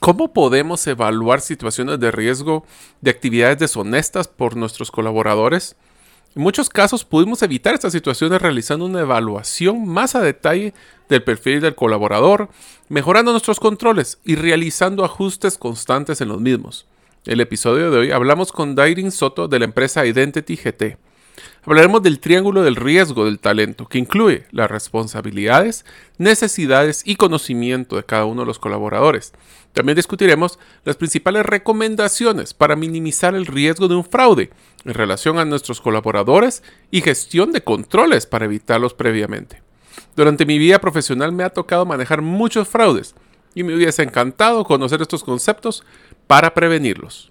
¿Cómo podemos evaluar situaciones de riesgo de actividades deshonestas por nuestros colaboradores? En muchos casos pudimos evitar estas situaciones realizando una evaluación más a detalle del perfil del colaborador, mejorando nuestros controles y realizando ajustes constantes en los mismos. En el episodio de hoy hablamos con Dairin Soto de la empresa Identity GT. Hablaremos del triángulo del riesgo del talento, que incluye las responsabilidades, necesidades y conocimiento de cada uno de los colaboradores. También discutiremos las principales recomendaciones para minimizar el riesgo de un fraude en relación a nuestros colaboradores y gestión de controles para evitarlos previamente. Durante mi vida profesional me ha tocado manejar muchos fraudes y me hubiese encantado conocer estos conceptos para prevenirlos.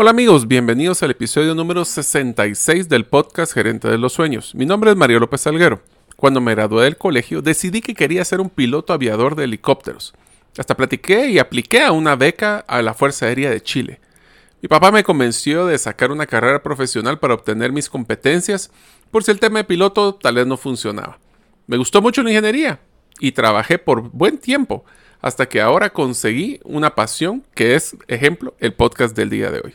Hola amigos, bienvenidos al episodio número 66 del podcast Gerente de los Sueños. Mi nombre es Mario López Salguero. Cuando me gradué del colegio decidí que quería ser un piloto aviador de helicópteros. Hasta platiqué y apliqué a una beca a la Fuerza Aérea de Chile. Mi papá me convenció de sacar una carrera profesional para obtener mis competencias por si el tema de piloto tal vez no funcionaba. Me gustó mucho la ingeniería y trabajé por buen tiempo hasta que ahora conseguí una pasión que es, ejemplo, el podcast del día de hoy.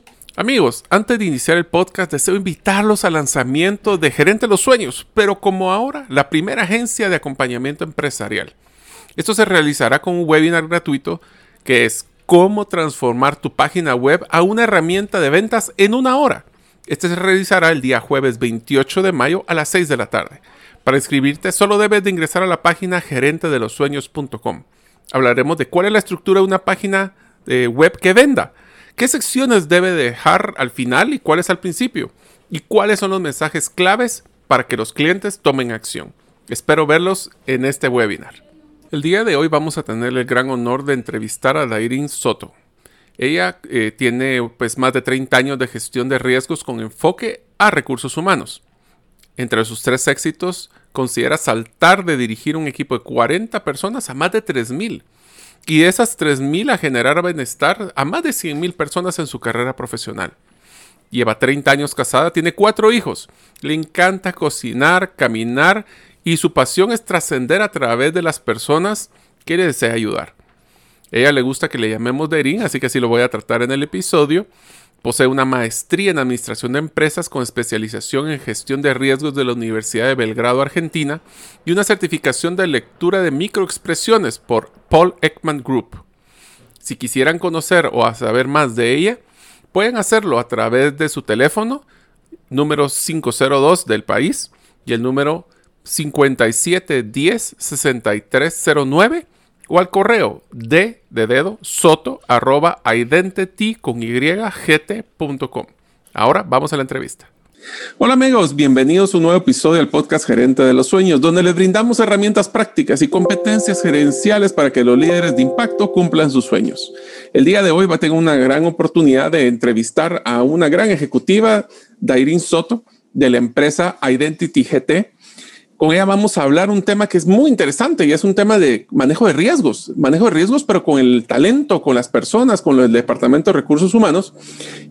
Amigos, antes de iniciar el podcast deseo invitarlos al lanzamiento de Gerente de los Sueños, pero como ahora la primera agencia de acompañamiento empresarial. Esto se realizará con un webinar gratuito que es cómo transformar tu página web a una herramienta de ventas en una hora. Este se realizará el día jueves 28 de mayo a las 6 de la tarde. Para inscribirte solo debes de ingresar a la página gerentedelosueños.com. Hablaremos de cuál es la estructura de una página de web que venda ¿Qué secciones debe dejar al final y cuáles al principio? ¿Y cuáles son los mensajes claves para que los clientes tomen acción? Espero verlos en este webinar. El día de hoy vamos a tener el gran honor de entrevistar a Dairin Soto. Ella eh, tiene pues más de 30 años de gestión de riesgos con enfoque a recursos humanos. Entre sus tres éxitos, considera saltar de dirigir un equipo de 40 personas a más de 3.000 y de esas 3.000 a generar bienestar a más de 100.000 personas en su carrera profesional. Lleva 30 años casada, tiene cuatro hijos, le encanta cocinar, caminar y su pasión es trascender a través de las personas que le desea ayudar. ella le gusta que le llamemos Derin, así que así lo voy a tratar en el episodio. Posee una maestría en Administración de Empresas con especialización en Gestión de Riesgos de la Universidad de Belgrado, Argentina, y una certificación de lectura de microexpresiones por Paul Ekman Group. Si quisieran conocer o saber más de ella, pueden hacerlo a través de su teléfono, número 502 del país, y el número 5710-6309 o al correo de, de soto arroba identity con gt.com. Ahora vamos a la entrevista. Hola amigos, bienvenidos a un nuevo episodio del podcast Gerente de los Sueños, donde les brindamos herramientas prácticas y competencias gerenciales para que los líderes de impacto cumplan sus sueños. El día de hoy va a tener una gran oportunidad de entrevistar a una gran ejecutiva, Dairin Soto, de la empresa Identity GT con ella vamos a hablar un tema que es muy interesante y es un tema de manejo de riesgos, manejo de riesgos, pero con el talento, con las personas, con el Departamento de Recursos Humanos.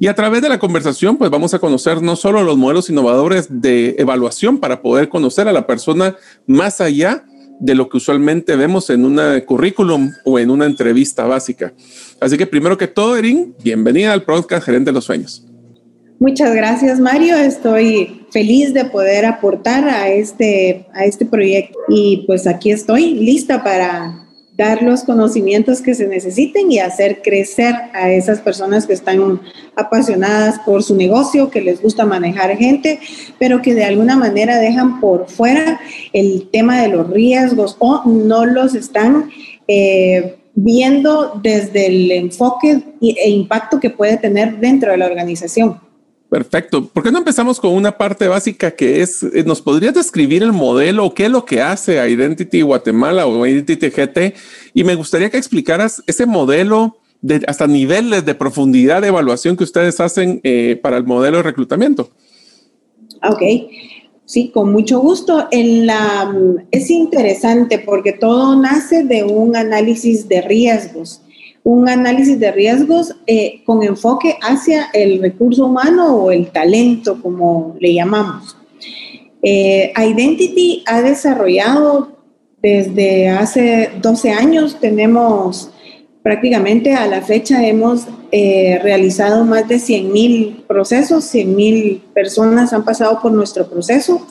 Y a través de la conversación, pues vamos a conocer no solo los modelos innovadores de evaluación para poder conocer a la persona más allá de lo que usualmente vemos en un currículum o en una entrevista básica. Así que primero que todo, Erin, bienvenida al podcast Gerente de los Sueños. Muchas gracias, Mario. Estoy feliz de poder aportar a este, a este proyecto y pues aquí estoy lista para dar los conocimientos que se necesiten y hacer crecer a esas personas que están apasionadas por su negocio, que les gusta manejar gente, pero que de alguna manera dejan por fuera el tema de los riesgos o no los están eh, viendo desde el enfoque e impacto que puede tener dentro de la organización. Perfecto. ¿Por qué no empezamos con una parte básica que es, eh, nos podrías describir el modelo qué es lo que hace Identity Guatemala o Identity GT? Y me gustaría que explicaras ese modelo de hasta niveles de profundidad de evaluación que ustedes hacen eh, para el modelo de reclutamiento. Ok. Sí, con mucho gusto. En la, es interesante porque todo nace de un análisis de riesgos un análisis de riesgos eh, con enfoque hacia el recurso humano o el talento, como le llamamos. Eh, Identity ha desarrollado desde hace 12 años, tenemos prácticamente a la fecha hemos eh, realizado más de 100 mil procesos, 100 mil personas han pasado por nuestro proceso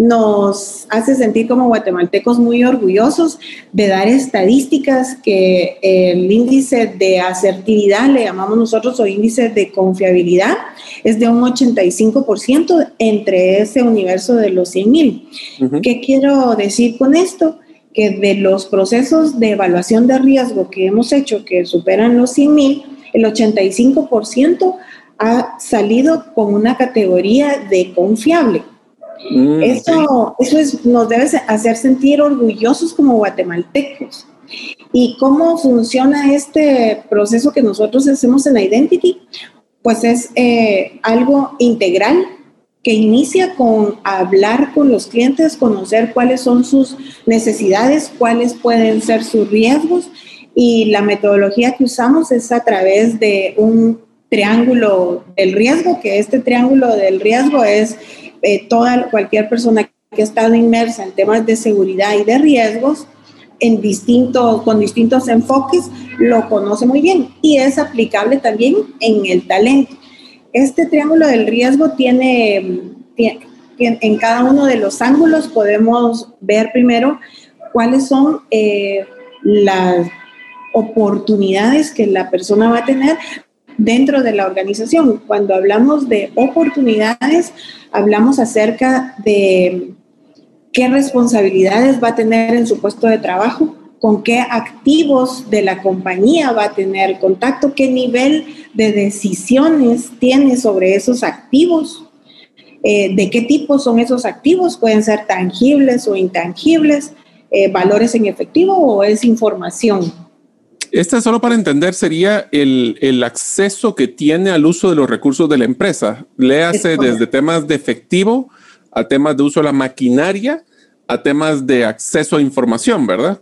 nos hace sentir como guatemaltecos muy orgullosos de dar estadísticas que el índice de asertividad, le llamamos nosotros, o índice de confiabilidad, es de un 85% entre ese universo de los 100 mil. ¿Qué quiero decir con esto? Que de los procesos de evaluación de riesgo que hemos hecho, que superan los 100 mil, el 85% ha salido con una categoría de confiable. Mm, eso eso es, nos debe hacer sentir orgullosos como guatemaltecos. ¿Y cómo funciona este proceso que nosotros hacemos en Identity? Pues es eh, algo integral que inicia con hablar con los clientes, conocer cuáles son sus necesidades, cuáles pueden ser sus riesgos y la metodología que usamos es a través de un triángulo del riesgo, que este triángulo del riesgo es eh, toda, cualquier persona que ha estado inmersa en temas de seguridad y de riesgos, en distintos, con distintos enfoques, lo conoce muy bien y es aplicable también en el talento. Este triángulo del riesgo tiene, en cada uno de los ángulos podemos ver primero cuáles son eh, las oportunidades que la persona va a tener, dentro de la organización. Cuando hablamos de oportunidades, hablamos acerca de qué responsabilidades va a tener en su puesto de trabajo, con qué activos de la compañía va a tener contacto, qué nivel de decisiones tiene sobre esos activos, eh, de qué tipo son esos activos, pueden ser tangibles o intangibles, eh, valores en efectivo o es información. Esta solo para entender sería el, acceso que tiene al uso de los recursos de la empresa. Léase desde temas de efectivo a temas de uso de la maquinaria a temas de acceso a información, ¿verdad?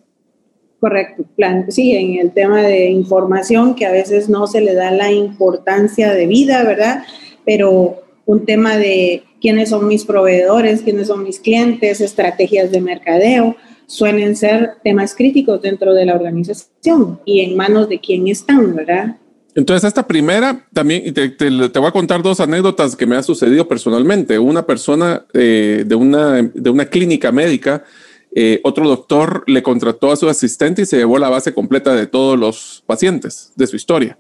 Correcto, plan, sí, en el tema de información que a veces no se le da la importancia de vida, ¿verdad? Pero un tema de quiénes son mis proveedores, quiénes son mis clientes, estrategias de mercadeo, suelen ser temas críticos dentro de la organización y en manos de quién están, ¿verdad? Entonces, esta primera también, te, te, voy a contar dos anécdotas que me han sucedido personalmente. Una persona eh, de, una, de una clínica médica, eh, otro doctor le contrató a su asistente y se llevó la base completa de todos los pacientes, de su historia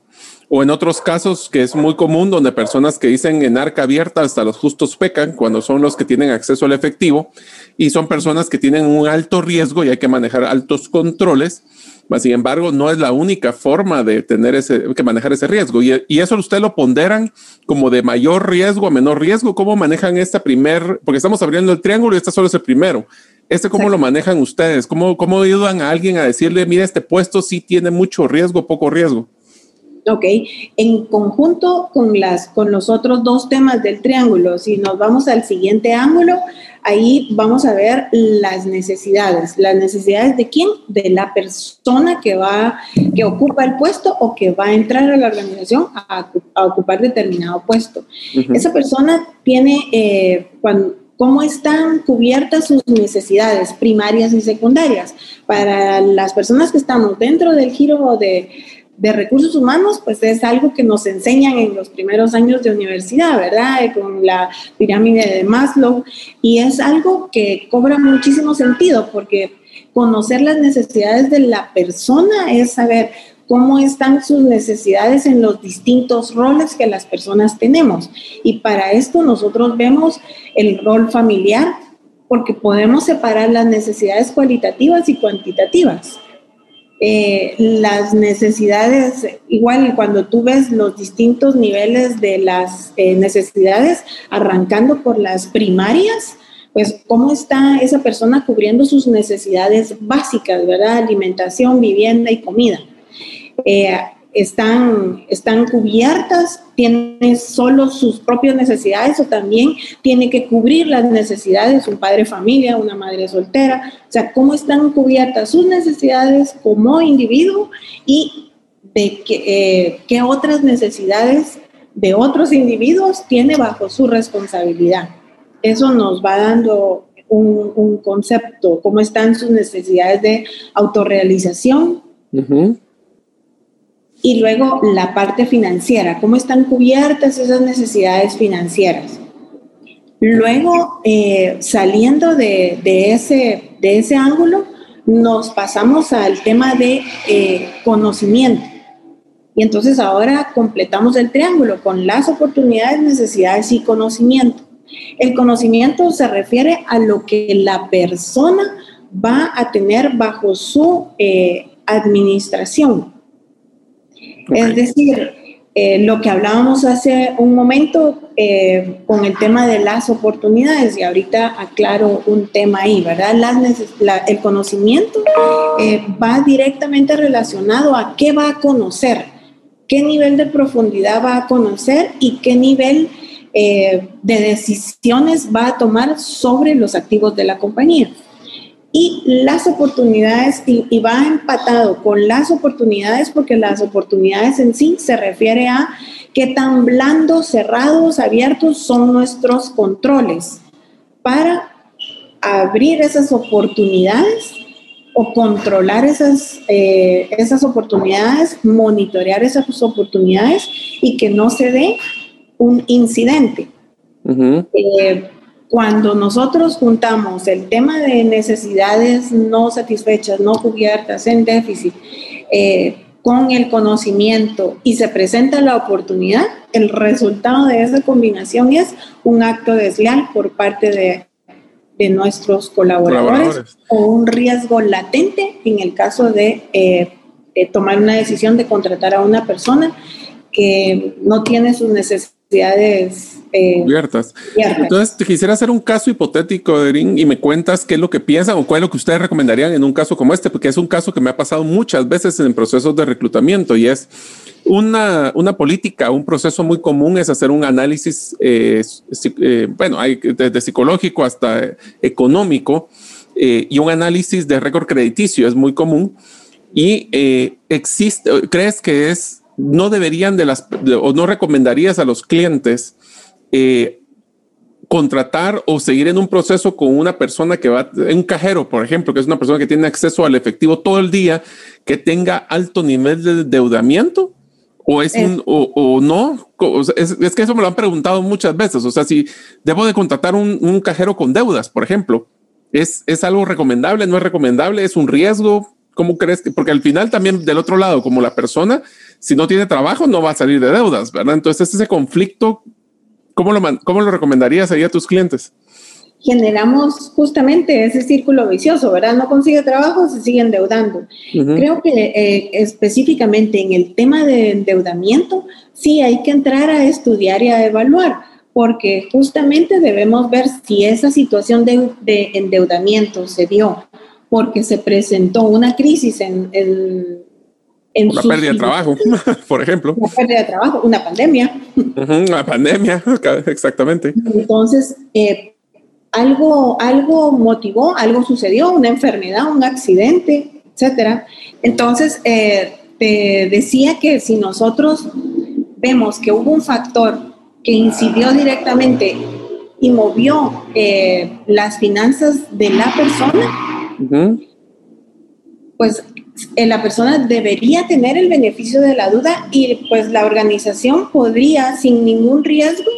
o en otros casos que es muy común donde personas que dicen en arca abierta hasta los justos pecan cuando son los que tienen acceso al efectivo y son personas que tienen un alto riesgo y hay que manejar altos controles. Sin embargo, no es la única forma de tener ese, que manejar ese riesgo. Y, eso usted lo ponderan como de mayor riesgo a menor riesgo. ¿Cómo manejan esta primer? Porque estamos abriendo el triángulo y este solo es el primero. ¿Este cómo lo manejan ustedes? ¿Cómo, ¿Cómo ayudan a alguien a decirle, mira, este puesto sí tiene mucho riesgo, poco riesgo? Ok, en conjunto con, las, con los otros dos temas del triángulo, si nos vamos al siguiente ángulo, ahí vamos a ver las necesidades. ¿Las necesidades de quién? De la persona que va, que ocupa el puesto o que va a entrar a la organización a, ocupar determinado puesto. Esa persona tiene, eh, ¿cómo están cubiertas sus necesidades primarias y secundarias? Para las personas que estamos dentro del giro de recursos humanos, pues es algo que nos enseñan en los primeros años de universidad, ¿verdad? Eh, con la pirámide de Maslow. Y es algo que cobra muchísimo sentido porque conocer las necesidades de la persona es saber cómo están sus necesidades en los distintos roles que las personas tenemos. Y para esto nosotros vemos el rol familiar, porque podemos separar las necesidades cualitativas y cuantitativas. Eh, las necesidades, igual cuando tú ves los distintos niveles de las eh, necesidades, arrancando por las primarias, pues cómo está esa persona cubriendo sus necesidades básicas, ¿verdad? Alimentación, vivienda y comida. Eh, están, están cubiertas, tiene solo sus propias necesidades o también tiene que cubrir las necesidades de un padre familia, una madre soltera, o sea, cómo están cubiertas sus necesidades como individuo y de qué, eh, otras necesidades de otros individuos tiene bajo su responsabilidad. Eso nos va dando un, concepto, cómo están sus necesidades de autorrealización, y luego la parte financiera, cómo están cubiertas esas necesidades financieras. Luego, eh, saliendo de, ese, de ese ángulo, nos pasamos al tema de eh, conocimiento. Y entonces ahora completamos el triángulo con las oportunidades, necesidades y conocimiento. El conocimiento se refiere a lo que la persona va a tener bajo su eh, administración. Es decir, eh, lo que hablábamos hace un momento eh, con el tema de las oportunidades, y ahorita aclaro un tema ahí, ¿verdad? el conocimiento eh, va directamente relacionado a qué va a conocer, qué nivel de profundidad va a conocer y qué nivel de decisiones va a tomar sobre los activos de la compañía y las oportunidades, y, va empatado con las oportunidades, porque las oportunidades en sí se refiere a qué tan blandos, cerrados, abiertos son nuestros controles para abrir esas oportunidades o controlar esas, eh, esas oportunidades, monitorear esas oportunidades y que no se dé un incidente cuando nosotros juntamos el tema de necesidades no satisfechas, no cubiertas, en déficit, eh, con el conocimiento y se presenta la oportunidad, el resultado de esa combinación es un acto desleal por parte de, nuestros colaboradores, o un riesgo latente en el caso de, eh, de tomar una decisión de contratar a una persona que no tiene sus necesidades necesidades eh, abiertas. Entonces, te quisiera hacer un caso hipotético, Erin, y me cuentas qué es lo que piensan o cuál es lo que ustedes recomendarían en un caso como este, porque es un caso que me ha pasado muchas veces en procesos de reclutamiento y es una, una política, un proceso muy común es hacer un análisis, eh, eh, bueno, hay desde psicológico hasta económico y un análisis de récord crediticio es muy común. Y existe, ¿crees que es no deberían de las, o no recomendarías a los clientes eh, contratar o seguir en un proceso con una persona que va, un cajero, por ejemplo, que es una persona que tiene acceso al efectivo todo el día, que tenga alto nivel de endeudamiento? ¿O es un, o, no? Es, que eso me lo han preguntado muchas veces. O sea, si debo de contratar un, un cajero con deudas, por ejemplo, ¿es, ¿es algo recomendable? ¿No es recomendable? ¿Es un riesgo? ¿Cómo crees que? Porque al final también del otro lado, como la persona, si no tiene trabajo, no va a salir de deudas, ¿verdad? Entonces, ese conflicto, ¿cómo lo, cómo lo recomendarías ahí a tus clientes? Generamos justamente ese círculo vicioso, ¿verdad? No consigue trabajo, se sigue endeudando. Creo que eh, específicamente en el tema de endeudamiento, sí hay que entrar a estudiar y a evaluar porque justamente debemos ver si esa situación de, de, endeudamiento se dio porque se presentó una crisis en, en, en una pérdida de trabajo, por ejemplo. Una pérdida de trabajo, una pandemia. una pandemia, exactamente. Entonces, eh, algo, algo motivó, algo sucedió, una enfermedad, un accidente, etcétera. Entonces, eh, te decía que si nosotros vemos que hubo un factor que incidió directamente y movió eh, las finanzas de la persona, pues la persona debería tener el beneficio de la duda y pues la organización podría sin ningún riesgo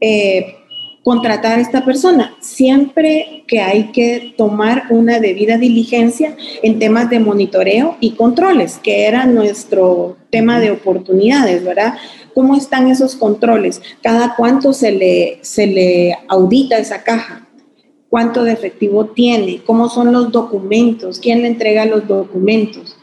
eh, contratar a esta persona, siempre que hay que tomar una debida diligencia en temas de monitoreo y controles, que era nuestro tema de oportunidades, ¿verdad? ¿Cómo están esos controles? ¿Cada cuánto se le, se le audita esa caja? ¿Cuánto de efectivo tiene? ¿Cómo son los documentos? ¿Quién le entrega los documentos?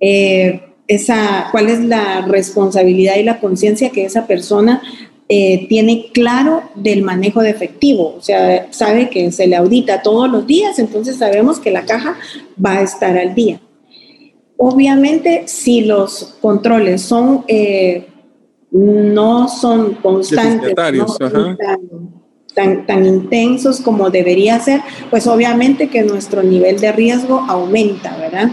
Eh, esa, ¿Cuál es la responsabilidad y la conciencia que esa persona eh, tiene claro del manejo de efectivo, o sea, sabe que se le audita todos los días, entonces sabemos que la caja va a estar al día. Obviamente, si los controles son eh, no son constantes, tan, tan, intensos como debería ser, pues obviamente que nuestro nivel de riesgo aumenta, ¿verdad?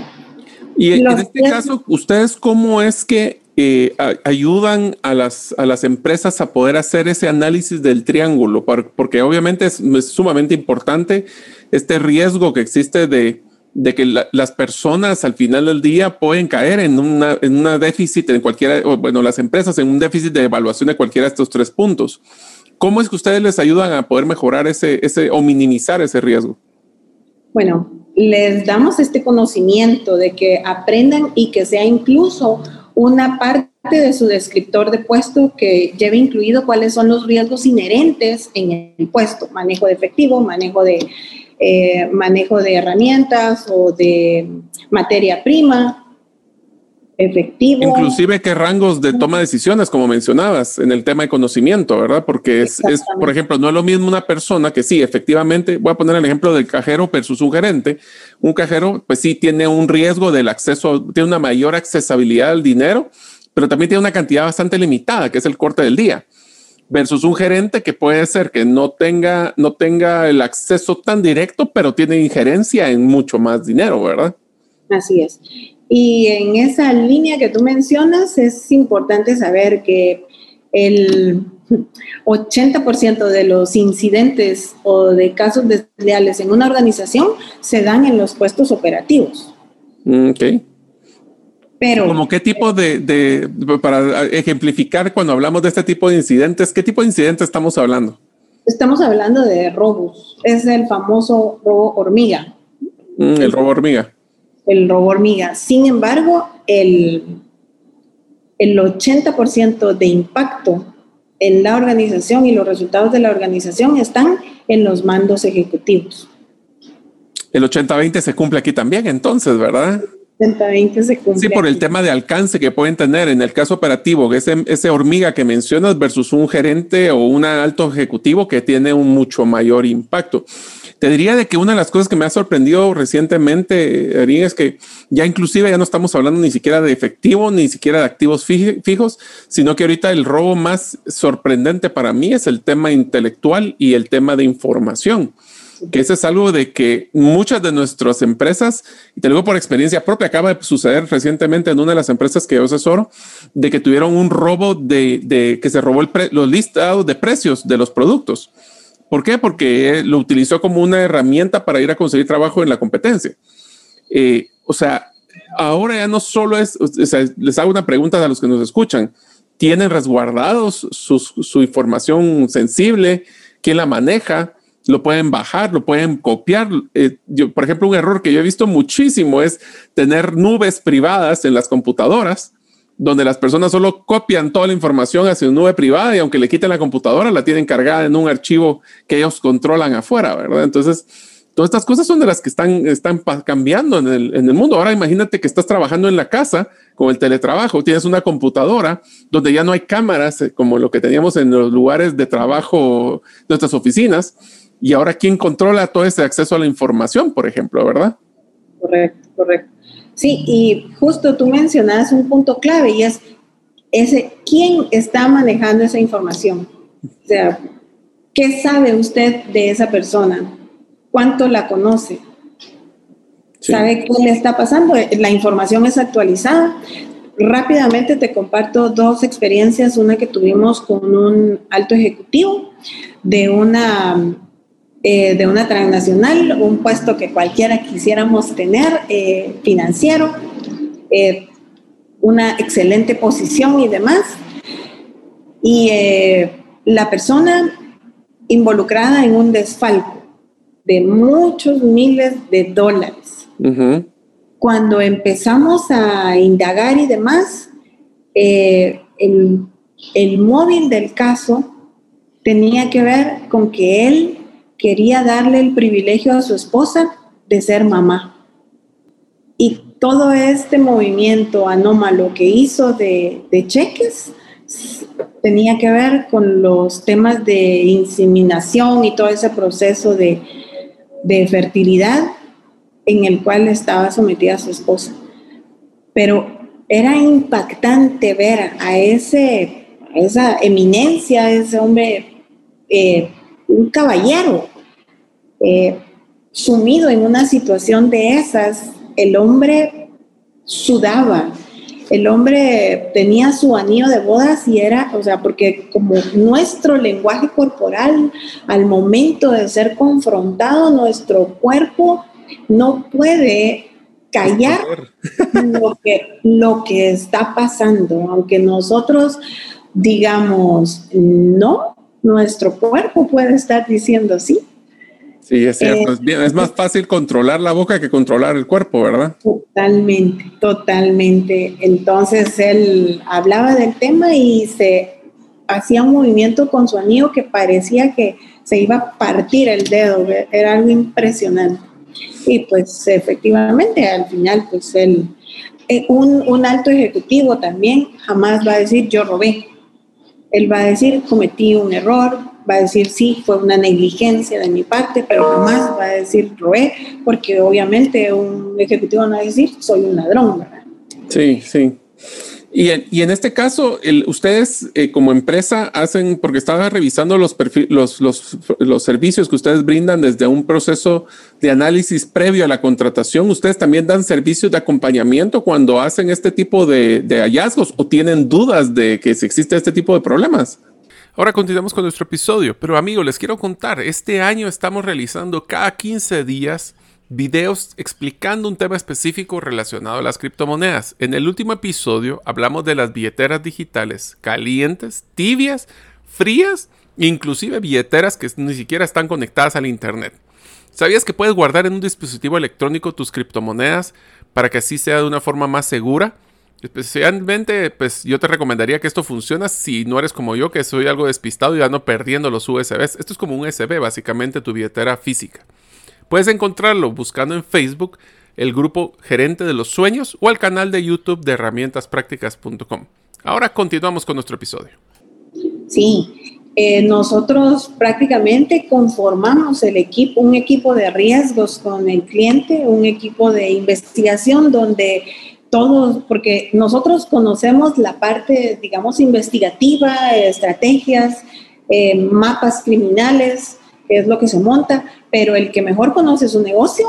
Y en este caso, ¿ustedes cómo es que eh, ayudan a las, a las empresas a poder hacer ese análisis del triángulo, porque obviamente es, sumamente importante este riesgo que existe de, de que las personas al final del día pueden caer en una, en una déficit en cualquiera, bueno, las empresas en un déficit de evaluación de cualquiera de estos tres puntos. ¿Cómo es que ustedes les ayudan a poder mejorar ese, ese o minimizar ese riesgo? Bueno, les damos este conocimiento de que aprendan y que sea incluso una parte de su descriptor de puesto que lleve incluido cuáles son los riesgos inherentes en el puesto, manejo de efectivo, manejo de, eh, manejo de herramientas o de materia prima, efectivo. Inclusive qué rangos de toma de decisiones, como mencionabas, en el tema de conocimiento, ¿verdad? Porque es, por ejemplo, no es lo mismo una persona que sí, efectivamente, voy a poner el ejemplo del cajero versus un gerente. Un cajero, pues sí, tiene un riesgo del acceso, tiene una mayor accesibilidad al dinero, pero también tiene una cantidad bastante limitada, que es el corte del día. Versus un gerente que puede ser que no tenga, no tenga el acceso tan directo, pero tiene injerencia en mucho más dinero, ¿verdad? Así es. Y en esa línea que tú mencionas, es importante saber que el 80% de los incidentes o de casos desleales en una organización se dan en los puestos operativos. Mm, ok. Pero, ¿Como qué tipo de, de, para ejemplificar cuando hablamos de este tipo de incidentes, qué tipo de incidentes estamos hablando? Estamos hablando de robos. Es el famoso robo hormiga. Mm, el robo hormiga el robo hormiga. Sin embargo, el, el 80% de impacto en la organización y los resultados de la organización están en los mandos ejecutivos. El 80-20 se cumple aquí también, entonces, ¿verdad? 80-20 se cumple. Sí, por el tema de alcance que pueden tener en el caso operativo, ese, ese hormiga que mencionas versus un gerente o un alto ejecutivo que tiene un mucho mayor impacto. Te diría de que una de las cosas que me ha sorprendido recientemente, Erin, es que ya inclusive ya no estamos hablando ni siquiera de efectivo, ni siquiera de activos fijos, sino que ahorita el robo más sorprendente para mí es el tema intelectual y el tema de información que eso es algo de que muchas de nuestras empresas, y te lo digo por experiencia propia, acaba de suceder recientemente en una de las empresas que yo asesoro, de que tuvieron un robo de, que se robó los listados de precios de los productos. ¿Por qué? Porque lo utilizó como una herramienta para ir a conseguir trabajo en la competencia. Eh, o sea, ahora ya no solo es, o sea, les hago una pregunta a los que nos escuchan. ¿Tienen resguardados su información sensible? ¿Quién la maneja? Lo pueden bajar, lo pueden copiar. Eh, yo, por ejemplo, un error que yo he visto muchísimo es tener nubes privadas en las computadoras donde las personas solo copian toda la información hacia una nube privada y aunque le quiten la computadora, la tienen cargada en un archivo que ellos controlan afuera, ¿verdad? Entonces, todas estas cosas son de las que están, están cambiando en el, en el mundo. Ahora imagínate que estás trabajando en la casa con el teletrabajo, tienes una computadora donde ya no hay cámaras eh, como lo que teníamos en los lugares de trabajo, nuestras oficinas, y ahora quién controla todo ese acceso a la información, por ejemplo, ¿verdad? Correcto, correcto. Sí, y justo tú mencionas un punto clave y es ese, ¿quién está manejando esa información? O sea, ¿qué sabe usted de esa persona? ¿Cuánto la conoce? ¿Sabe qué le está pasando? La información es actualizada. Rápidamente te comparto dos experiencias, una que tuvimos con un alto ejecutivo de una eh, de una transnacional, un puesto que cualquiera quisiéramos tener, eh, financiero, eh, una excelente posición y demás. Y la persona involucrada en un desfalco de muchos miles de dólares. Cuando empezamos a indagar y demás, el, el móvil del caso tenía que ver con que él quería darle el privilegio a su esposa de ser mamá. Y todo este movimiento anómalo que hizo de, cheques tenía que ver con los temas de inseminación y todo ese proceso de, fertilidad en el cual estaba sometida su esposa. Pero era impactante ver a, ese, esa eminencia, ese hombre, eh, un caballero, eh, sumido en una situación de esas, el hombre sudaba, el hombre tenía su anillo de bodas y era, o sea, porque como nuestro lenguaje corporal al momento de ser confrontado, nuestro cuerpo no puede callar lo que, lo que está pasando, aunque nosotros digamos no, nuestro cuerpo puede estar diciendo sí. Sí, es cierto. es, bien, es más fácil controlar la boca que controlar el cuerpo, ¿verdad? Totalmente, totalmente. Entonces él hablaba del tema y se hacía un movimiento con su anillo que parecía que se iba a partir el dedo. Era algo impresionante. Y pues efectivamente, al final, pues él, eh, un, un alto ejecutivo también jamás va a decir yo robé. Él va a decir cometí un error, va a decir sí, fue una negligencia de mi parte, pero jamás va a decir robé, porque obviamente un ejecutivo no va a decir soy un ladrón, ¿verdad? Sí, sí. Y en, este caso, ustedes eh, como empresa hacen, porque estaba revisando los, los, servicios que ustedes brindan desde un proceso de análisis previo a la contratación, ustedes también dan servicios de acompañamiento cuando hacen este tipo de, de hallazgos o tienen dudas de que si existe este tipo de problemas. Ahora continuamos con nuestro episodio, pero amigos, les quiero contar, este año estamos realizando cada 15 días videos explicando un tema específico relacionado a las criptomonedas. En el último episodio hablamos de las billeteras digitales calientes, tibias, frías, inclusive billeteras que ni siquiera están conectadas al Internet. ¿Sabías que puedes guardar en un dispositivo electrónico tus criptomonedas para que así sea de una forma más segura? Especialmente, pues yo te recomendaría que esto funcione si no eres como yo, que soy algo despistado y ando perdiendo los USBs. Esto es como un USB, básicamente tu billetera física. Puedes encontrarlo buscando en Facebook el grupo Gerente de los Sueños o el canal de YouTube de herramientasprácticas.com. Ahora continuamos con nuestro episodio. Sí, eh, nosotros prácticamente conformamos el equipo, un equipo de riesgos con el cliente, un equipo de investigación donde todos, porque nosotros conocemos la parte, digamos, investigativa, estrategias, eh, mapas criminales, que es lo que se monta, pero el que mejor conoce su negocio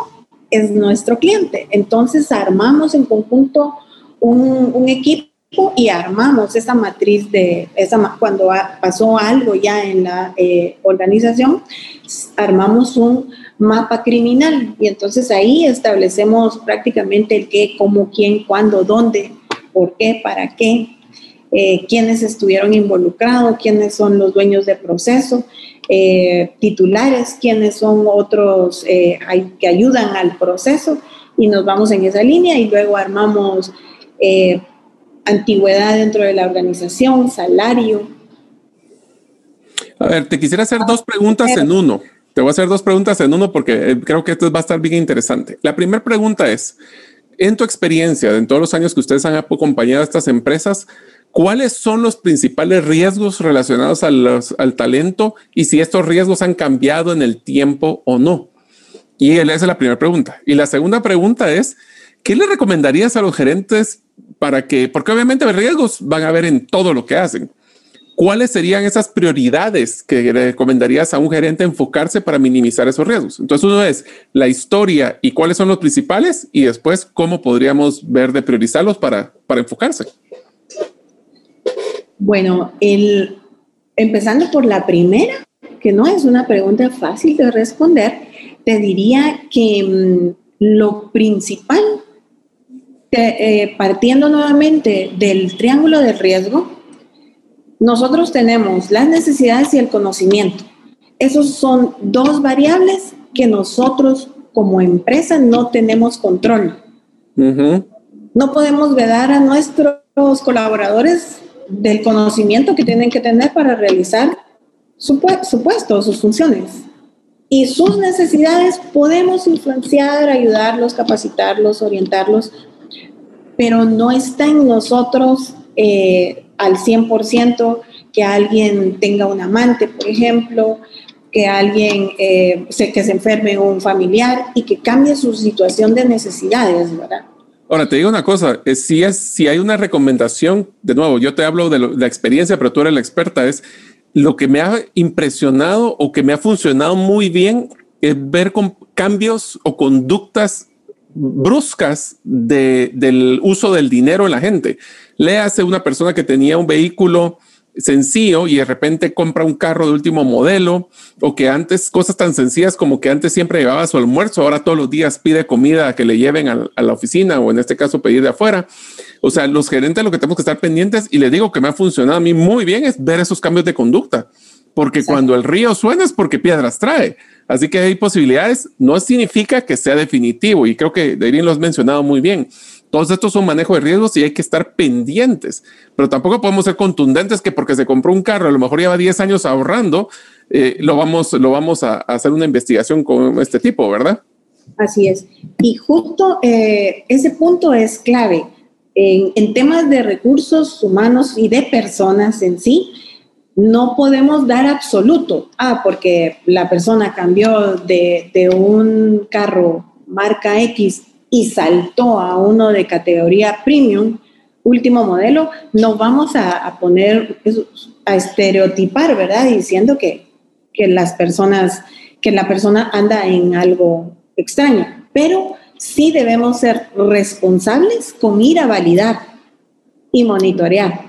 es nuestro cliente. Entonces armamos en conjunto un, equipo y armamos esa matriz de, esa, cuando pasó algo ya en la eh, organización, armamos un mapa criminal y entonces ahí establecemos prácticamente el qué, cómo, quién, cuándo, dónde, por qué, para qué, eh, quiénes estuvieron involucrados, quiénes son los dueños de proceso, eh, titulares, quiénes son otros eh, que ayudan al proceso y nos vamos en esa línea y luego armamos antigüedad dentro de la organización, salario. A ver, te quisiera hacer dos preguntas en uno. Te voy a hacer dos preguntas en uno porque eh, creo que esto va a estar bien interesante. La primera pregunta es, en tu experiencia, en todos los años que ustedes han acompañado a estas empresas, ¿cuáles son los principales riesgos relacionados al talento y si estos riesgos han cambiado en el tiempo o no? Y esa es la primera pregunta. Y la segunda pregunta es, ¿qué le recomendarías a los gerentes para que, porque obviamente riesgos van a haber en todo lo que hacen, ¿cuáles serían esas prioridades que recomendarías a un gerente enfocarse para minimizar esos riesgos? Entonces, uno es la historia y cuáles son los principales y después cómo podríamos ver de priorizarlos para, para enfocarse. Bueno, el, empezando por la primera, que no es una pregunta fácil de responder, te diría que mm, lo principal, eh, partiendo nuevamente del triángulo de riesgo, nosotros tenemos las necesidades y el conocimiento. Esos son dos variables que nosotros como empresa no tenemos control. No podemos vedar a nuestros colaboradores del conocimiento que tienen que tener para realizar su, su puesto, sus funciones. Y sus necesidades podemos influenciar, ayudarlos, capacitarlos, orientarlos, pero no está en nosotros eh, al 100% que alguien tenga un amante, por ejemplo, que alguien eh, se, que se enferme un familiar y que cambie su situación de necesidades, ¿verdad? Ahora, te digo una cosa, si, es, si hay una recomendación, de nuevo, yo te hablo de, la experiencia, pero tú eres la experta, es lo que me ha impresionado o que me ha funcionado muy bien es ver con cambios o conductas bruscas del uso del dinero en la gente. Le hace una persona que tenía un vehículo sencillo y de repente compra un carro de último modelo o que antes cosas tan sencillas como que antes siempre llevaba su almuerzo, ahora todos los días pide comida que le lleven a, la oficina o en este caso pedir de afuera. O sea, los gerentes lo que tenemos que estar pendientes y le digo que me ha funcionado a mí muy bien es ver esos cambios de conducta, porque cuando el río suena es porque piedras trae. Así que hay posibilidades, no significa que sea definitivo y creo que Darín lo has mencionado muy bien todos estos son manejo de riesgos y hay que estar pendientes, pero tampoco podemos ser contundentes que porque se compró un carro, a lo mejor lleva 10 años ahorrando, eh, lo, vamos, lo vamos a, hacer una investigación con este tipo, ¿verdad? Así es. Y justo eh, ese punto es clave. En, en, temas de recursos humanos y de personas en sí, no podemos dar absoluto. Ah, porque la persona cambió de, de un carro marca X y saltó a uno de categoría premium, último modelo, no vamos a, poner, a estereotipar, ¿verdad? Diciendo que, que las personas, que la persona anda en algo extraño, pero sí debemos ser responsables con ir a validar y monitorear.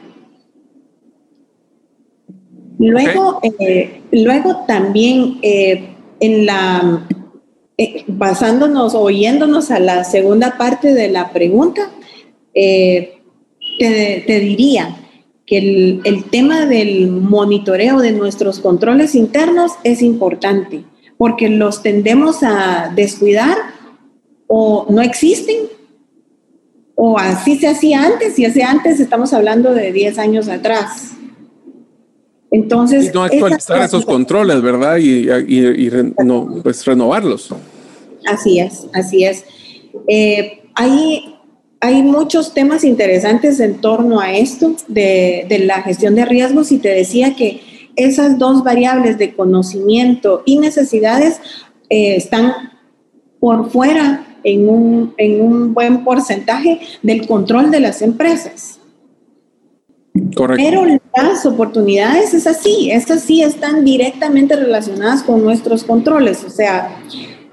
Luego, eh, luego también eh, en la basándonos, oyéndonos a la segunda parte de la pregunta, eh, te, diría que el, el, tema del monitoreo de nuestros controles internos es importante, porque los tendemos a descuidar o no existen, o así se hacía antes, y hace antes estamos hablando de 10 años atrás. Entonces. no actualizar esos controles, ¿verdad? Y, no, pues renovarlos. Así es, así es. Eh, hay, hay muchos temas interesantes en torno a esto de, la gestión de riesgos y te decía que esas dos variables de conocimiento y necesidades eh, están por fuera en un, en un buen porcentaje del control de las empresas. Pero las oportunidades es así, estas sí están directamente relacionadas con nuestros controles, o sea,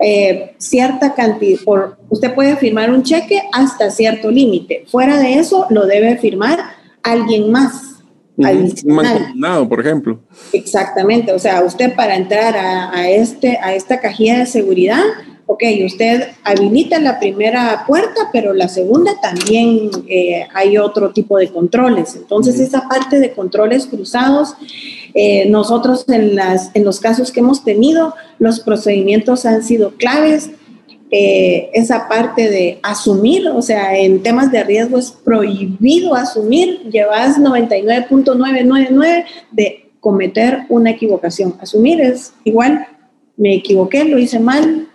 eh, cierta cantidad, por, usted puede firmar un cheque hasta cierto límite, fuera de eso lo debe firmar alguien más. Un por ejemplo. Exactamente, o sea, usted para entrar a, a, este, a esta cajilla de seguridad ok, usted habilita la primera puerta, pero la segunda también eh, hay otro tipo de controles. Entonces, esa parte de controles cruzados, eh, nosotros en, las, en los casos que hemos tenido, los procedimientos han sido claves. Eh, esa parte de asumir, o sea, en temas de riesgo es prohibido asumir, llevas 99.999 de cometer una equivocación. Asumir es igual, me equivoqué, lo hice mal,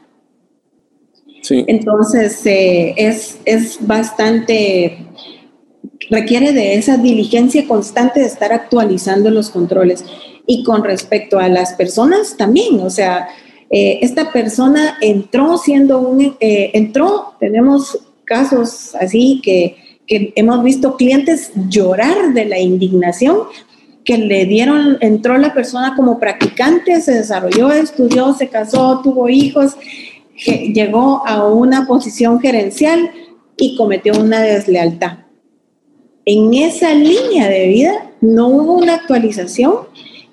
entonces, eh, es, es bastante, requiere de esa diligencia constante de estar actualizando los controles. Y con respecto a las personas también, o sea, eh, esta persona entró siendo un, eh, entró, tenemos casos así que, que hemos visto clientes llorar de la indignación que le dieron, entró la persona como practicante, se desarrolló, estudió, se casó, tuvo hijos llegó a una posición gerencial y cometió una deslealtad. En esa línea de vida no hubo una actualización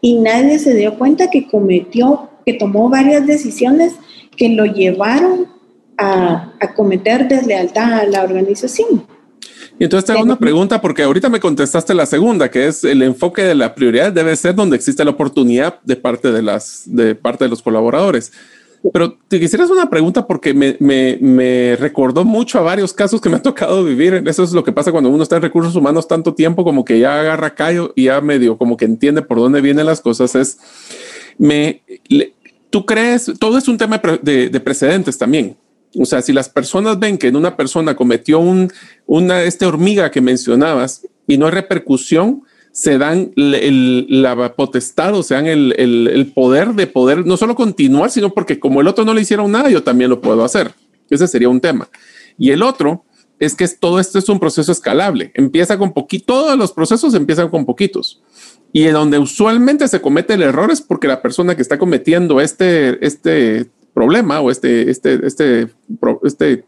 y nadie se dio cuenta que cometió, que tomó varias decisiones que lo llevaron a, a cometer deslealtad a la organización. Y entonces te hago una pregunta porque ahorita me contestaste la segunda, que es el enfoque de la prioridad debe ser donde existe la oportunidad de parte de las de parte de los colaboradores. Pero te quisiera hacer una pregunta porque me, me, me, recordó mucho a varios casos que me ha tocado vivir. Eso es lo que pasa cuando uno está en recursos humanos tanto tiempo como que ya agarra callo y ya medio como que entiende por dónde vienen las cosas. Es, me, tú crees, todo es un tema de, de precedentes también. O sea, si las personas ven que en una persona cometió un, una, este hormiga que mencionabas y no hay repercusión, se dan la potestad o se dan el, poder de poder no solo continuar, sino porque como el otro no le hicieron nada, yo también lo puedo hacer. Ese sería un tema. Y el otro es que todo esto es un proceso escalable. Empieza con poquito, todos los procesos empiezan con poquitos. Y en donde usualmente se comete el error es porque la persona que está cometiendo este, este problema o este, este, este, este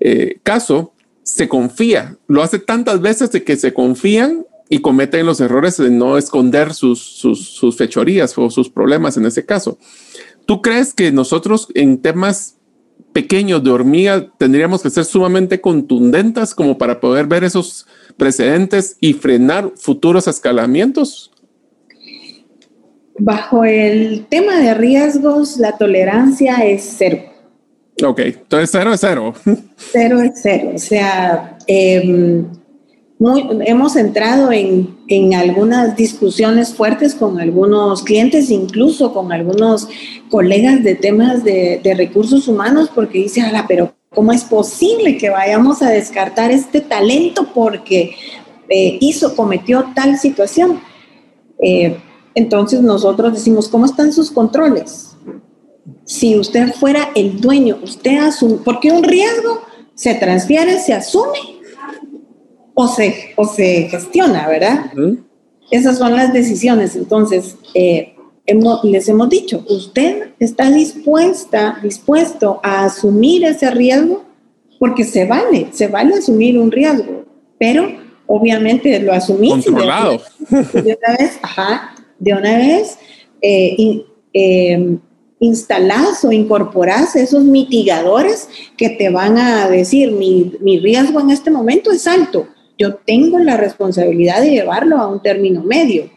eh, caso se confía. Lo hace tantas veces que se confían y cometen los errores de no esconder sus, sus, fechorías o sus problemas en ese caso. ¿Tú crees que nosotros en temas pequeños de hormiga tendríamos que ser sumamente contundentes como para poder ver esos precedentes y frenar futuros escalamientos? Bajo el tema de riesgos, la tolerancia es cero. Ok, entonces cero es cero. Cero es cero. O sea, eh, hemos entrado en, en, algunas discusiones fuertes con algunos clientes, incluso con algunos colegas de temas de, de recursos humanos, porque dice, ala, pero ¿cómo es posible que vayamos a descartar este talento porque eh, hizo, cometió tal situación? Eh, entonces nosotros decimos, ¿cómo están sus controles? Si usted fuera el dueño, usted asume, porque un riesgo se transfiere, se asume o se, o se gestiona, ¿verdad? Esas son las decisiones. Entonces, eh, hemos, les hemos dicho, usted está dispuesta, dispuesto a asumir ese riesgo porque se vale, se vale asumir un riesgo, pero obviamente lo asumimos. Controlado. De una vez, ajá, de una vez eh, eh, instalas o incorporas esos mitigadores que te van a decir, mi, mi riesgo en este momento es alto yo tengo la responsabilidad de llevarlo a un término medio.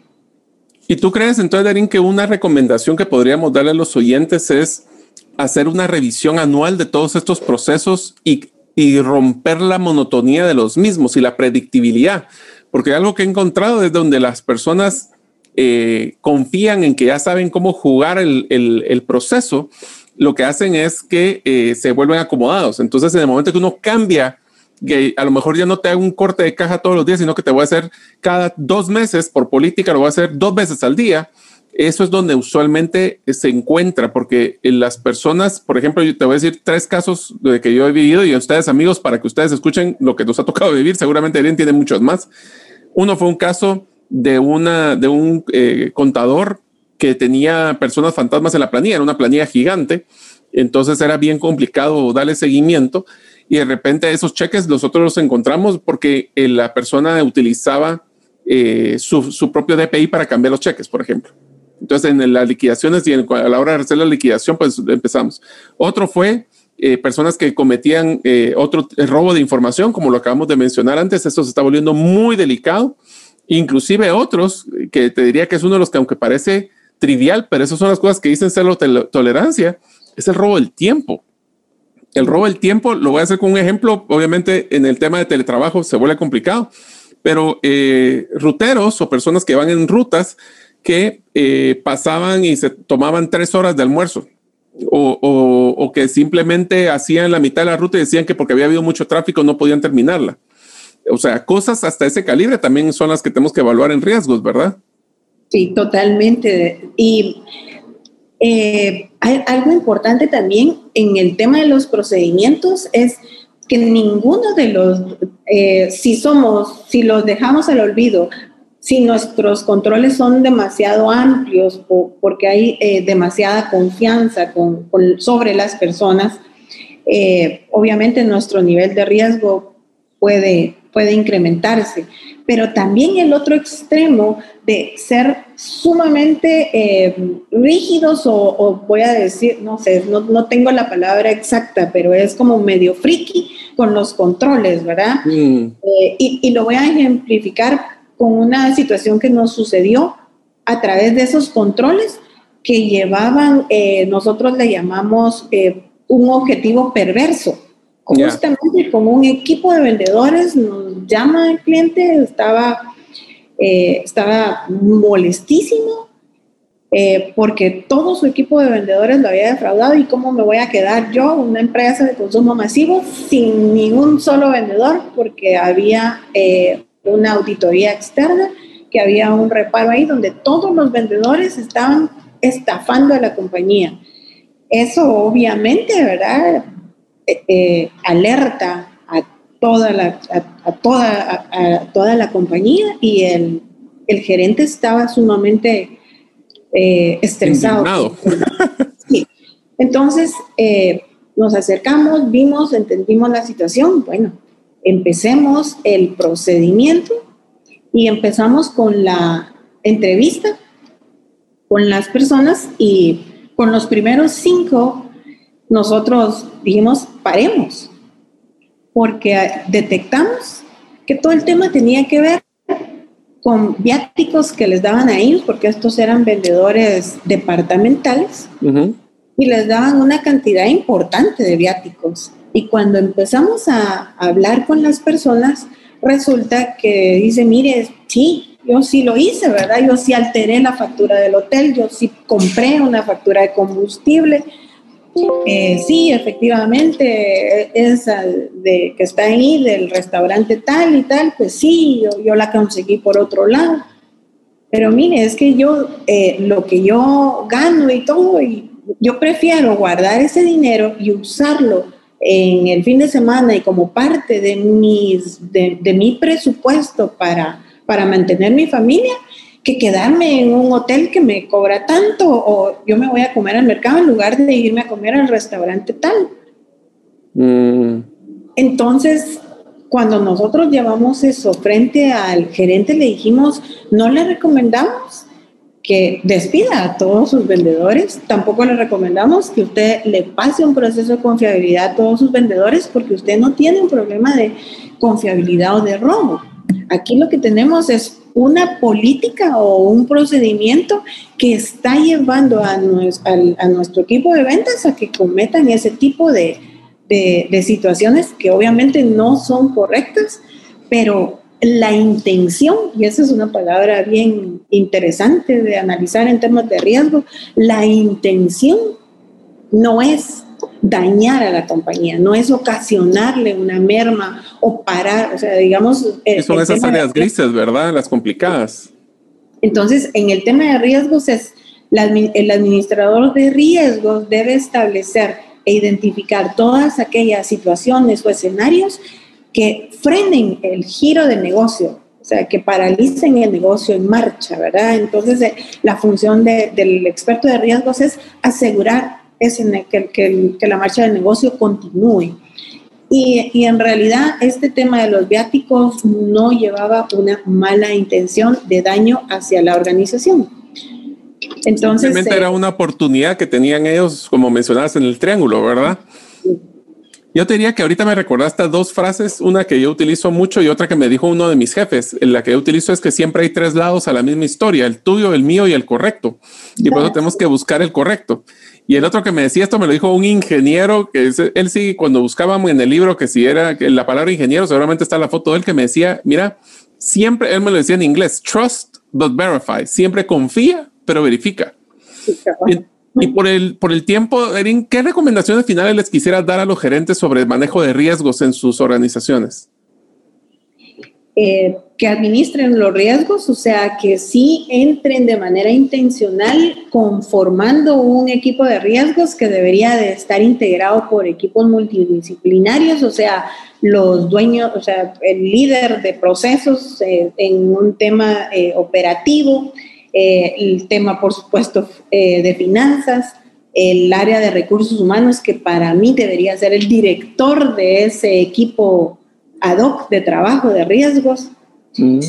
¿Y tú crees entonces, Darín, que una recomendación que podríamos darle a los oyentes es hacer una revisión anual de todos estos procesos y, y romper la monotonía de los mismos y la predictibilidad? Porque algo que he encontrado es donde las personas eh, confían en que ya saben cómo jugar el, el, proceso, lo que hacen es que eh, se vuelven acomodados. Entonces, en el momento que uno cambia que a lo mejor ya no te hago un corte de caja todos los días, sino que te voy a hacer cada dos meses por política, lo voy a hacer dos veces al día. Eso es donde usualmente se encuentra, porque las personas, por ejemplo, yo te voy a decir tres casos de que yo he vivido y ustedes amigos, para que ustedes escuchen lo que nos ha tocado vivir, seguramente alguien tiene muchos más. Uno fue un caso de, una, de un eh, contador que tenía personas fantasmas en la planilla, era una planilla gigante, entonces era bien complicado darle seguimiento y de repente esos cheques nosotros los encontramos porque eh, la persona utilizaba eh, su, su, propio DPI para cambiar los cheques, por ejemplo. Entonces, en las liquidaciones y a la hora de hacer la liquidación, pues empezamos. Otro fue eh, personas que cometían otro robo de información, como lo acabamos de mencionar antes. Esto se está volviendo muy delicado. Inclusive otros, que te diría que es uno de los que, aunque parece trivial, pero esas son las cosas que dicen ser tolerancia, es el robo del tiempo el robo del tiempo, lo voy a hacer con un ejemplo, obviamente en el tema de teletrabajo se vuelve complicado, pero eh, ruteros o personas que van en rutas que eh, pasaban y se tomaban tres horas de almuerzo o, o, que simplemente hacían la mitad de la ruta y decían que porque había habido mucho tráfico no podían terminarla. O sea, cosas hasta ese calibre también son las que tenemos que evaluar en riesgos, ¿verdad? Sí, totalmente. Y eh, hay algo importante también en el tema de los procedimientos es que ninguno de los, eh, si somos, si los dejamos al olvido, si nuestros controles son demasiado amplios o porque hay eh, demasiada confianza con, sobre las personas, obviamente nuestro nivel de riesgo puede, puede incrementarse. Pero también el otro extremo de ser sumamente eh, rígidos o, voy a decir, no sé, no, no, tengo la palabra exacta, pero es como medio friki con los controles, ¿verdad? Mm. Eh, y, y, lo voy a ejemplificar con una situación que nos sucedió a través de esos controles que llevaban, eh, nosotros le llamamos un objetivo perverso. Justamente con un equipo de vendedores nos llama el cliente, estaba, eh, estaba molestísimo eh, porque todo su equipo de vendedores lo había defraudado y cómo me voy a quedar yo, una empresa de consumo masivo, sin ningún solo vendedor porque había eh, una auditoría externa, que había un reparo ahí donde todos los vendedores estaban estafando a la compañía. Eso obviamente, ¿verdad? Eh, eh, alerta a toda la, a, toda, a, toda la compañía y el, el gerente estaba sumamente eh, estresado. sí. Entonces, nos acercamos, vimos, entendimos la situación. Bueno, empecemos el procedimiento y empezamos con la entrevista con las personas y con los primeros cinco nosotros dijimos, paremos, porque detectamos que todo el tema tenía que ver con viáticos que les daban a ellos, porque estos eran vendedores departamentales, y les daban una cantidad importante de viáticos. Y cuando empezamos a hablar con las personas, resulta que dice, mire, sí, yo sí lo hice, ¿verdad? Yo sí alteré la factura del hotel, yo sí compré una factura de combustible, eh, sí, efectivamente, esa de, que está ahí del restaurante tal y tal, pues sí, yo, la conseguí por otro lado. Pero mire, es que yo, eh, lo que yo gano y todo, y yo prefiero guardar ese dinero y usarlo en el fin de semana y como parte de, de mi presupuesto para, para mantener mi familia, que quedarme en un hotel que me cobra tanto o yo me voy a comer al mercado en lugar de irme a comer al restaurante tal. Mm. Entonces, cuando nosotros llevamos eso frente al gerente, le dijimos, no le recomendamos que despida a todos sus vendedores, tampoco le recomendamos que usted le pase un proceso de confiabilidad a todos sus vendedores porque usted no tiene un problema de confiabilidad o de robo. Aquí lo que tenemos es una política o un procedimiento que está llevando a, nuestro equipo de ventas a que cometan ese tipo de, situaciones que obviamente no son correctas, pero la intención, y esa es una palabra bien interesante de analizar en temas de riesgo, la intención no es dañar a la compañía, no es ocasionarle una merma o parar, o sea, digamos... son esas áreas grises, ¿verdad? Las complicadas. Entonces, en el tema de riesgos es, el administrador de riesgos debe establecer e identificar todas aquellas situaciones o escenarios que frenen el giro del negocio, o sea, que paralicen el negocio en marcha, ¿verdad? Entonces, eh, la función del experto de riesgos es asegurar es que, que, que la marcha del negocio continúe. Y, y, en realidad este tema de los viáticos no llevaba una mala intención de daño hacia la organización. Entonces, Simplemente era eh, una oportunidad que tenían ellos, como mencionabas en el triángulo, ¿verdad? Yo te diría que ahorita me recordaste dos frases, una que yo utilizo mucho y otra que me dijo uno de mis jefes. La que yo utilizo es que siempre hay tres lados a la misma historia, el tuyo, el mío y el correcto. Y por eso tenemos que buscar el correcto. Y el otro que me decía esto me lo dijo un ingeniero, que él sí, cuando buscábamos en el libro que si era que la palabra ingeniero, seguramente está la foto de él que me decía, mira, siempre, él me lo decía en inglés, trust but verify, siempre confía, pero verifica. y, por el, por el tiempo, Erin, ¿qué recomendaciones finales les quisiera dar a los gerentes sobre el manejo de riesgos en sus organizaciones? Eh, que administren los riesgos, o sea, que sí entren de manera intencional conformando un equipo de riesgos que debería de estar integrado por equipos multidisciplinarios, o sea, los dueños, o sea, el líder de procesos eh, en un tema eh, operativo, el tema, por supuesto, de finanzas, el área de recursos humanos, que para mí debería ser el director de ese equipo ad hoc de trabajo de riesgos Mm.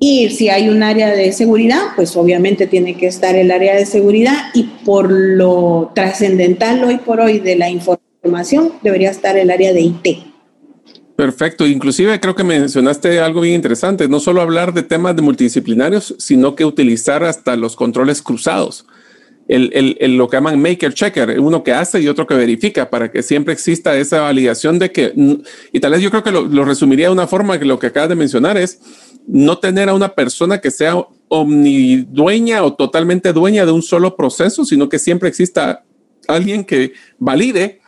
Y si hay un área de seguridad, pues obviamente tiene que estar el área de seguridad y por lo trascendental hoy por hoy de la información debería estar el área de IT. Perfecto. Inclusive creo que mencionaste algo bien interesante, no solo hablar de temas de multidisciplinarios, sino que utilizar hasta los controles cruzados. El, el, lo que llaman maker checker, uno que hace y otro que verifica para que siempre exista esa validación de que, y tal vez yo creo que lo, resumiría de una forma que lo que acabas de mencionar es no tener a una persona que sea omnidueña o totalmente dueña de un solo proceso, sino que siempre exista alguien que valide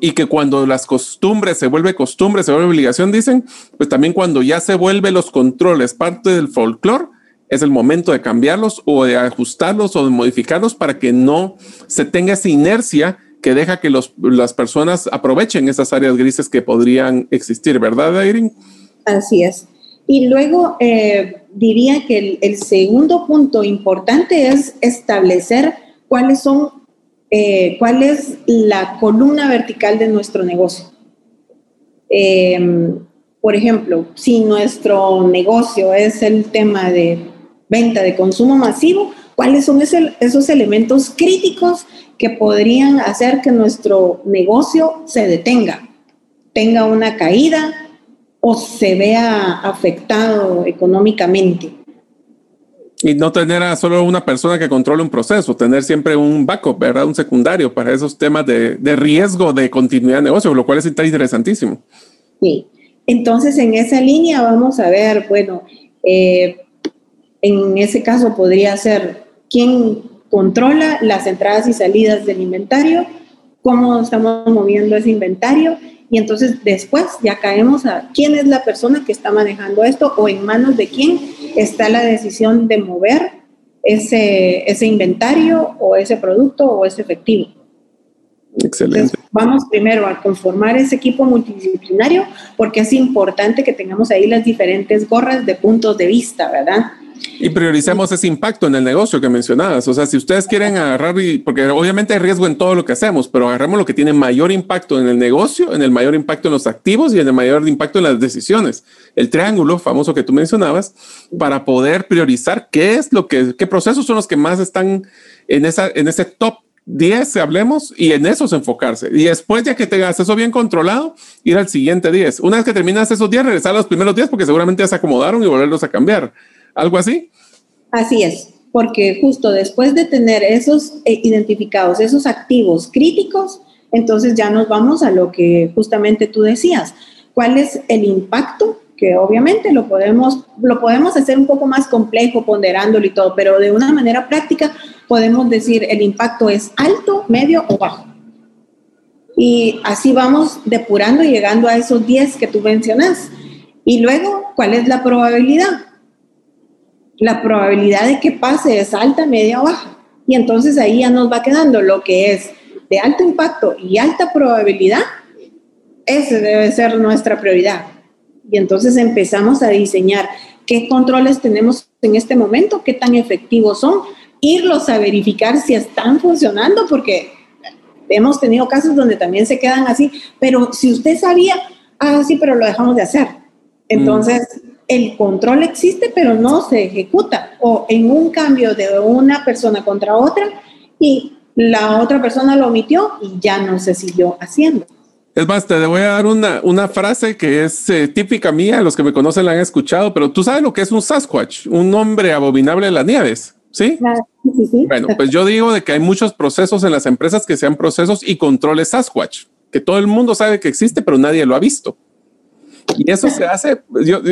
y que cuando las costumbres se vuelve costumbre, se vuelve obligación, dicen, pues también cuando ya se vuelve los controles parte del folclore, es el momento de cambiarlos o de ajustarlos o de modificarlos para que no se tenga esa inercia que deja que las personas aprovechen esas áreas grises que podrían existir, ¿verdad, Irene? Así es. Y luego eh, diría que el, segundo punto importante es establecer cuáles son eh, cuál es la columna vertical de nuestro negocio. Em, por ejemplo, si nuestro negocio es el tema de venta de consumo masivo, ¿cuáles son esos elementos críticos que podrían hacer que nuestro negocio se detenga, tenga una caída o se vea afectado económicamente? Y no tener a solo una persona que controle un proceso, tener siempre un backup, ¿verdad? Un secundario para esos temas de, de riesgo de continuidad de negocio, lo cual es interesantísimo. Sí, entonces en esa línea vamos a ver, bueno, eh, en ese caso podría ser quién controla las entradas y salidas del inventario, cómo estamos moviendo ese inventario y entonces después ya caemos a quién es la persona que está manejando esto o en manos de quién está la decisión de mover ese, ese inventario o ese producto o ese efectivo. Excelente. vamos primero a conformar ese equipo multidisciplinario porque es importante que tengamos ahí las diferentes gorras de puntos de vista, ¿verdad? Y prioricemos ese impacto en el negocio que mencionabas. O sea, si ustedes quieren agarrar, porque obviamente hay riesgo en todo lo que hacemos, pero agarramos lo que tiene mayor impacto en el negocio, en el mayor impacto en los activos y en el mayor impacto en las decisiones. El triángulo famoso que tú mencionabas, para poder priorizar qué es lo que, qué procesos son los que más están en, esa, en ese top 10, hablemos, y en esos enfocarse. Y después, ya que tengas eso bien controlado, ir al siguiente 10. Una vez que terminas esos 10, regresar a los primeros 10 porque seguramente ya se acomodaron y volverlos a cambiar algo así. Así es, porque justo después de tener esos eh, identificados, esos activos críticos, entonces ya nos vamos a lo que justamente tú decías. ¿Cuál es el impacto? Que obviamente lo podemos, lo podemos hacer un poco más complejo, ponderándolo y todo, pero de una manera práctica podemos decir el impacto es alto, medio o bajo. Y así vamos depurando y llegando a esos 10 que tú mencionas. Y luego, ¿cuál es la probabilidad? La probabilidad de que pase es alta, media o baja. Y entonces ahí ya nos va quedando lo que es de alto impacto y alta probabilidad. Ese debe ser nuestra prioridad. Y entonces empezamos a diseñar qué controles tenemos en este momento, qué tan efectivos son, irlos a verificar si están funcionando, porque hemos tenido casos donde también se quedan así, pero si usted sabía, ah, sí, pero lo dejamos de hacer. Entonces, el control existe, pero no se ejecuta. O en un cambio de una persona contra otra y la otra persona lo omitió y ya no se siguió haciendo. Es más, te voy a dar una, una frase que es eh, típica mía, los que me conocen la han escuchado, pero tú sabes lo que es un Sasquatch, un hombre abominable de las nieves, ¿sí? sí, sí. Bueno, pues yo digo de que hay muchos procesos en las empresas que sean procesos y controles Sasquatch, que todo el mundo sabe que existe, pero nadie lo ha visto. Y eso se hace,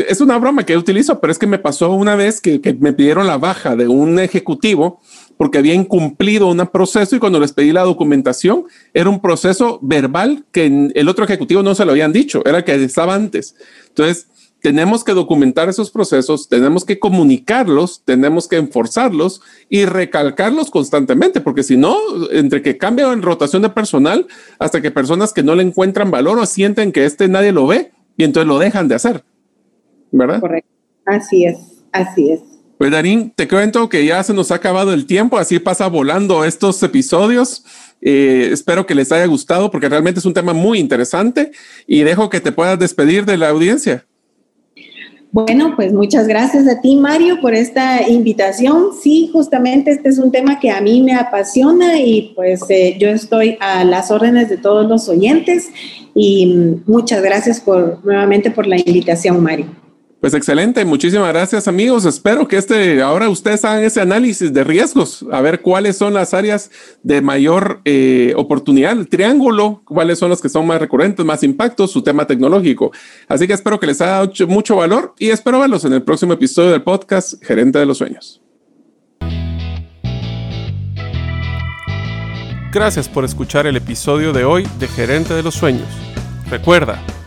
es una broma que utilizo, pero es que me pasó una vez que, me pidieron la baja de un ejecutivo porque había incumplido un proceso y cuando les pedí la documentación era un proceso verbal que el otro ejecutivo no se lo habían dicho, era que estaba antes. Entonces, tenemos que documentar esos procesos, tenemos que comunicarlos, tenemos que enforzarlos y recalcarlos constantemente, porque si no, entre que cambia en rotación de personal hasta que personas que no le encuentran valor o sienten que este nadie lo ve, y entonces lo dejan de hacer, ¿verdad? Correcto. Así es, así es. Pues Darín, te cuento que ya se nos ha acabado el tiempo, así pasa volando estos episodios. Eh, espero que les haya gustado porque realmente es un tema muy interesante y dejo que te puedas despedir de la audiencia. Bueno, pues muchas gracias a ti, Mario, por esta invitación. Sí, justamente este es un tema que a mí me apasiona y pues eh, yo estoy a las órdenes de todos los oyentes y muchas gracias por nuevamente por la invitación, Mario. Pues excelente, muchísimas gracias amigos. Espero que este ahora ustedes hagan ese análisis de riesgos, a ver cuáles son las áreas de mayor eh, oportunidad, el triángulo, cuáles son los que son más recurrentes, más impactos, su tema tecnológico. Así que espero que les haya hecho mucho valor y espero verlos en el próximo episodio del podcast Gerente de los Sueños. Gracias por escuchar el episodio de hoy de Gerente de los Sueños. Recuerda,